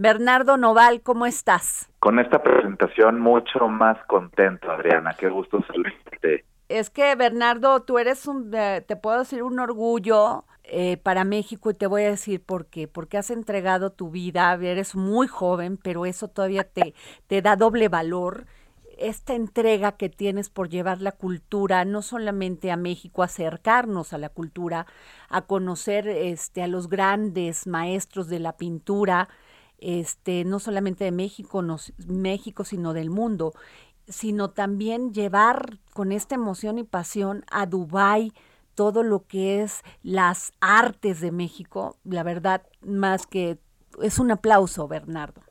Bernardo Noval, ¿cómo estás? Con esta presentación mucho más contento, Adriana. Qué gusto saludarte. Es que, Bernardo, tú eres un, eh, te puedo decir, un orgullo eh, para México y te voy a decir por qué. Porque has entregado tu vida, eres muy joven, pero eso todavía te, te da doble valor esta entrega que tienes por llevar la cultura no solamente a México, acercarnos a la cultura, a conocer este, a los grandes maestros de la pintura, este, no solamente de México, México, sino del mundo, sino también llevar con esta emoción y pasión a Dubái todo lo que es las artes de México. La verdad, más que es un aplauso, Bernardo.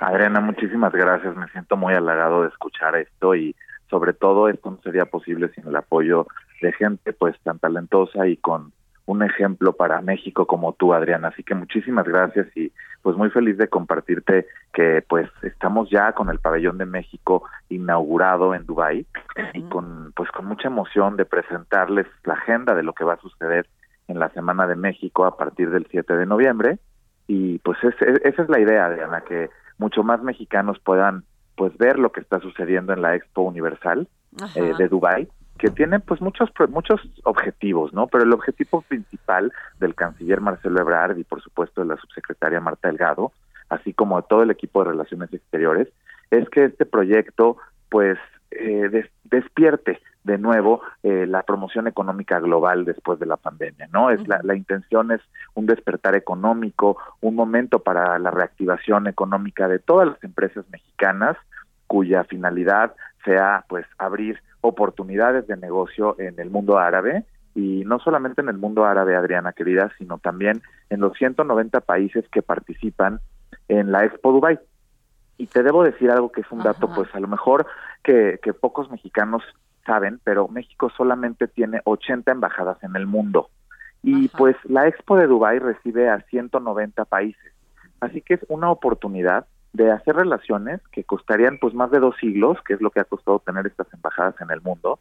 Adriana, muchísimas gracias. Me siento muy halagado de escuchar esto y sobre todo esto no sería posible sin el apoyo de gente pues tan talentosa y con un ejemplo para México como tú, Adriana. Así que muchísimas gracias y pues muy feliz de compartirte que pues estamos ya con el pabellón de México inaugurado en Dubai y con pues con mucha emoción de presentarles la agenda de lo que va a suceder en la Semana de México a partir del 7 de noviembre. Y pues esa es la idea, Adriana, que mucho más mexicanos puedan pues ver lo que está sucediendo en la Expo Universal eh, de Dubai que tiene pues muchos muchos objetivos, ¿no? Pero el objetivo principal del canciller Marcelo Ebrard y por supuesto de la subsecretaria Marta Delgado, así como de todo el equipo de relaciones exteriores, es que este proyecto pues eh, despierte de nuevo eh, la promoción económica global después de la pandemia, ¿no? Es la, la intención es un despertar económico, un momento para la reactivación económica de todas las empresas mexicanas cuya finalidad sea pues abrir oportunidades de negocio en el mundo árabe y no solamente en el mundo árabe, Adriana querida, sino también en los 190 países que participan en la Expo Dubai. Y te debo decir algo que es un dato, pues a lo mejor que, que pocos mexicanos saben, pero México solamente tiene 80 embajadas en el mundo. Y pues la Expo de Dubai recibe a 190 países. Así que es una oportunidad de hacer relaciones que costarían pues más de dos siglos, que es lo que ha costado tener estas embajadas en el mundo,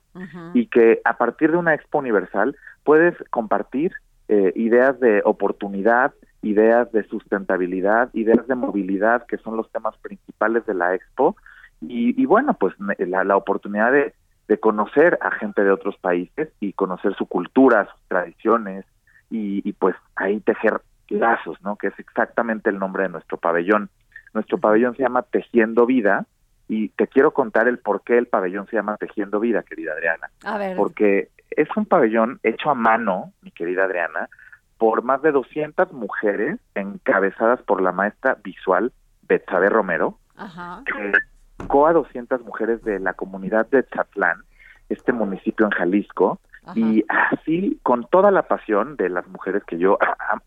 y que a partir de una expo universal puedes compartir eh, ideas de oportunidad, ideas de sustentabilidad, ideas de movilidad, que son los temas principales de la expo, y, bueno, pues la, la oportunidad de, de conocer a gente de otros países y conocer su cultura, sus tradiciones, y, y pues ahí tejer lazos, ¿no? Que es exactamente el nombre de nuestro pabellón. Nuestro pabellón se llama Tejiendo Vida y te quiero contar el por qué el pabellón se llama Tejiendo Vida, querida Adriana. A ver. Porque es un pabellón hecho a mano, mi querida Adriana, por más de 200 mujeres encabezadas por la maestra visual Betsabe Romero, Ajá. que tocó a 200 mujeres de la comunidad de Chatlán, este municipio en Jalisco, y así, con toda la pasión de las mujeres que yo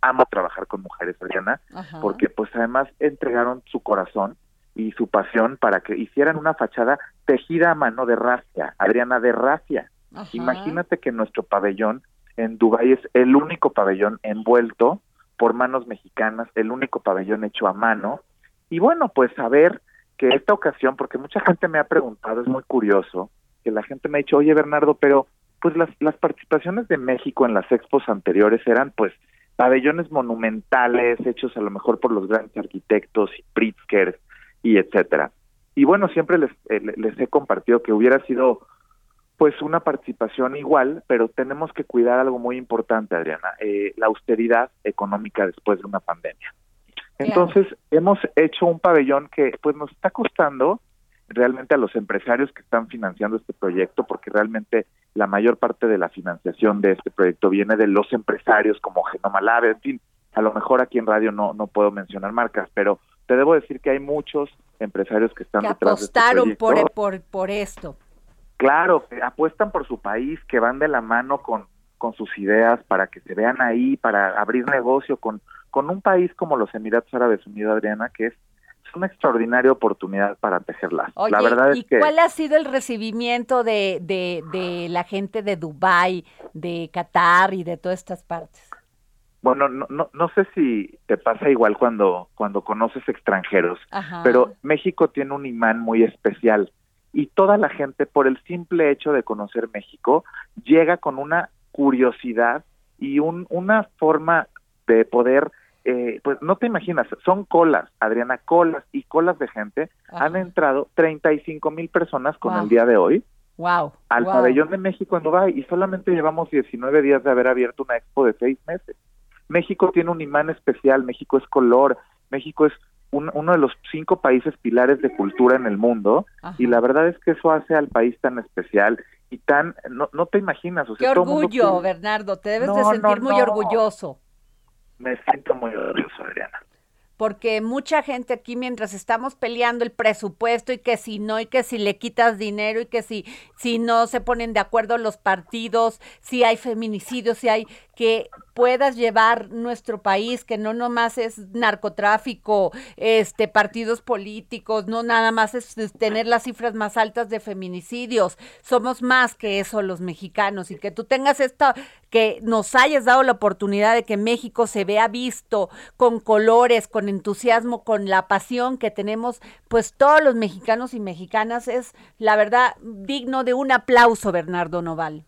amo trabajar con mujeres, Adriana, porque pues además entregaron su corazón y su pasión para que hicieran una fachada tejida a mano de racia, Adriana, de racia. Imagínate que nuestro pabellón en Dubái es el único pabellón envuelto por manos mexicanas, el único pabellón hecho a mano. Y bueno, pues saber que esta ocasión, porque mucha gente me ha preguntado, es muy curioso, que la gente me ha dicho, oye Bernardo, pero pues las, las participaciones de México en las expos anteriores eran pues pabellones monumentales hechos a lo mejor por los grandes arquitectos y Pritzker y etcétera. Y bueno, siempre les, eh, les he compartido que hubiera sido pues una participación igual, pero tenemos que cuidar algo muy importante, Adriana, eh, la austeridad económica después de una pandemia. Entonces, hemos hecho un pabellón que pues nos está costando realmente a los empresarios que están financiando este proyecto, porque realmente la mayor parte de la financiación de este proyecto viene de los empresarios como Genoma Lab, en fin, a lo mejor aquí en radio no, no puedo mencionar marcas, pero te debo decir que hay muchos empresarios que están que detrás de este apostaron por, por, por esto. Claro, que apuestan por su país, que van de la mano con, con sus ideas para que se vean ahí, para abrir negocio con, con un país como los Emiratos Árabes Unidos, Adriana, que es una extraordinaria oportunidad para tejerlas. Oye, la verdad es ¿y que cuál ha sido el recibimiento de, de, de la gente de Dubai, de Qatar y de todas estas partes? bueno, no, no, no sé si te pasa igual cuando, cuando conoces extranjeros, Ajá. pero México tiene un imán muy especial y toda la gente, por el simple hecho de conocer México, llega con una curiosidad y un, una forma de poder eh, pues no te imaginas, son colas, Adriana, colas y colas de gente. Han entrado 35 mil personas con el día de hoy wow, al pabellón de México en Dubái y solamente llevamos 19 días de haber abierto una expo de seis meses. México tiene un imán especial, México es color, México es uno de los cinco países pilares de cultura en el mundo y la verdad es que eso hace al país tan especial y tan, no, no te imaginas. O sea, Qué orgullo, Bernardo, te debes de sentir muy orgulloso. Me muy orgulloso, Adriana. Porque mucha gente aquí mientras estamos peleando el presupuesto y que si no y que si le quitas dinero y que si si no se ponen de acuerdo los partidos, si hay feminicidios, si hay que puedas llevar nuestro país, que no nomás es narcotráfico, este partidos políticos, no nada más es, tener las cifras más altas de feminicidios, somos más que eso los mexicanos y que tú tengas esto, que nos hayas dado la oportunidad de que México se vea visto con colores, con entusiasmo, con la pasión que tenemos, pues todos los mexicanos y mexicanas es la verdad digno de un aplauso, Bernardo Noval.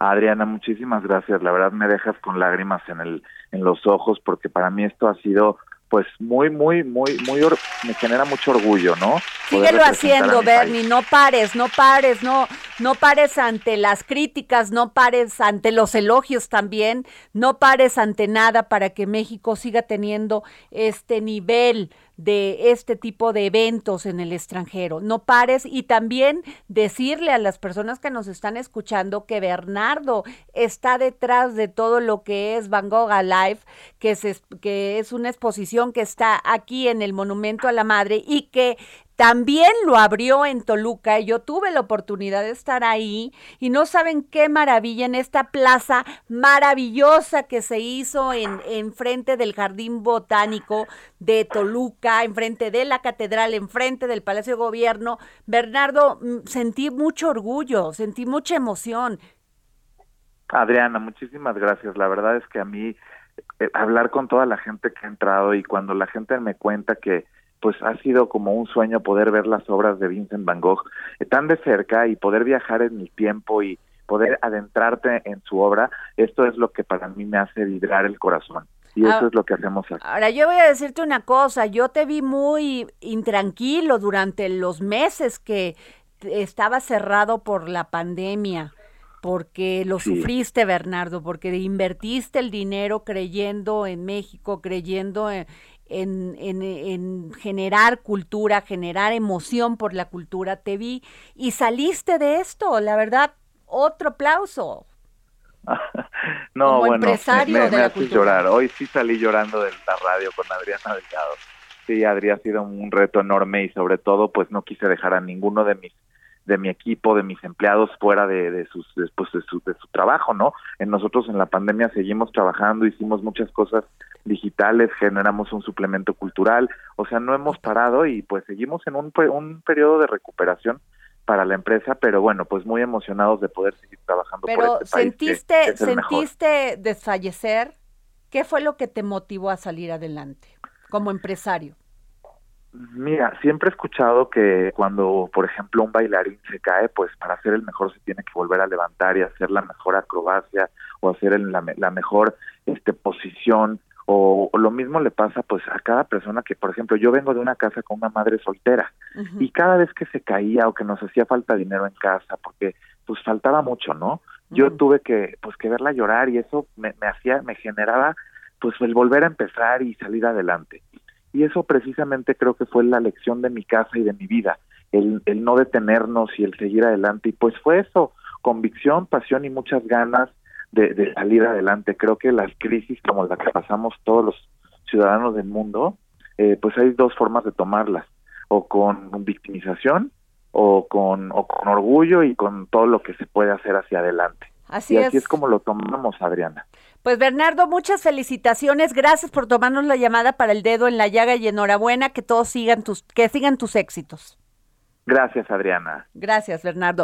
Adriana, muchísimas gracias. La verdad me dejas con lágrimas en el en los ojos porque para mí esto ha sido pues muy, muy, muy, muy, me genera mucho orgullo, ¿no? Síguelo haciendo, Bernie, no pares, no pares, no, no pares ante las críticas, no pares ante los elogios también, no pares ante nada para que México siga teniendo este nivel de este tipo de eventos en el extranjero. No pares y también decirle a las personas que nos están escuchando que Bernardo está detrás de todo lo que es Van Gogh Alive, que es, que es una exposición que está aquí en el Monumento a la Madre y que también lo abrió en Toluca y yo tuve la oportunidad de estar ahí y no saben qué maravilla en esta plaza maravillosa que se hizo en, en frente del Jardín Botánico de Toluca, en frente de la catedral, en frente del Palacio de Gobierno. Bernardo, mm, sentí mucho orgullo, sentí mucha emoción. Adriana, muchísimas gracias. La verdad es que a mí eh, hablar con toda la gente que ha entrado y cuando la gente me cuenta que pues ha sido como un sueño poder ver las obras de Vincent Van Gogh eh, tan de cerca y poder viajar en el tiempo y poder adentrarte en su obra, esto es lo que para mí me hace vibrar el corazón. Y eso ah, es lo que hacemos aquí. Ahora, yo voy a decirte una cosa, yo te vi muy intranquilo durante los meses que estaba cerrado por la pandemia, porque lo sufriste, Bernardo, porque invertiste el dinero creyendo en México, creyendo en, en, en, generar cultura, generar emoción por la cultura, te vi y saliste de esto, la verdad, otro aplauso. no, bueno, empresario me, me llorar. Hoy sí salí llorando de la radio con Adriana Delgado. Sí, Adrián ha sido un reto enorme y sobre todo, pues no quise dejar a ninguno de mis de mi equipo, de mis empleados fuera de, de sus después de su, de su trabajo, ¿no? En nosotros en la pandemia seguimos trabajando, hicimos muchas cosas digitales, generamos un suplemento cultural, o sea, no hemos parado y pues seguimos en un, un periodo de recuperación para la empresa, pero bueno, pues muy emocionados de poder seguir trabajando pero por este país. ¿Sentiste, sentiste desfallecer? ¿Qué fue lo que te motivó a salir adelante como empresario? Mira, siempre he escuchado que cuando, por ejemplo, un bailarín se cae, pues para ser el mejor se tiene que volver a levantar y hacer la mejor acrobacia o hacer la, la mejor este, posición o, lo mismo le pasa pues a cada persona que, por ejemplo, yo vengo de una casa con una madre soltera y cada vez que se caía o que nos hacía falta dinero en casa, porque pues faltaba mucho, ¿no? Yo tuve que pues que verla llorar y eso me, me hacía, me generaba pues el volver a empezar y salir adelante. Y eso precisamente creo que fue la lección de mi casa y de mi vida, el, el no detenernos y el seguir adelante. Y pues fue eso, convicción, pasión y muchas ganas de, salir adelante. Creo que las crisis como la que pasamos todos los ciudadanos del mundo, eh, pues hay dos formas de tomarlas, o con victimización o con, o con orgullo y con todo lo que se puede hacer hacia adelante. Así y así es. como lo tomamos, Adriana. Pues Bernardo, muchas felicitaciones, gracias por tomarnos la llamada para el dedo en la llaga y enhorabuena que todos sigan tus, que sigan tus éxitos. Gracias, Adriana. Gracias, Bernardo.